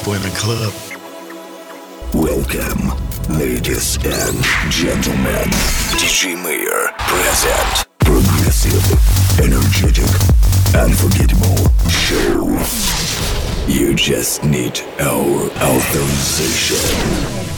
people in the club. Welcome, ladies and gentlemen. DJ Mayor present progressive, energetic, unforgettable show. You just need our authorization.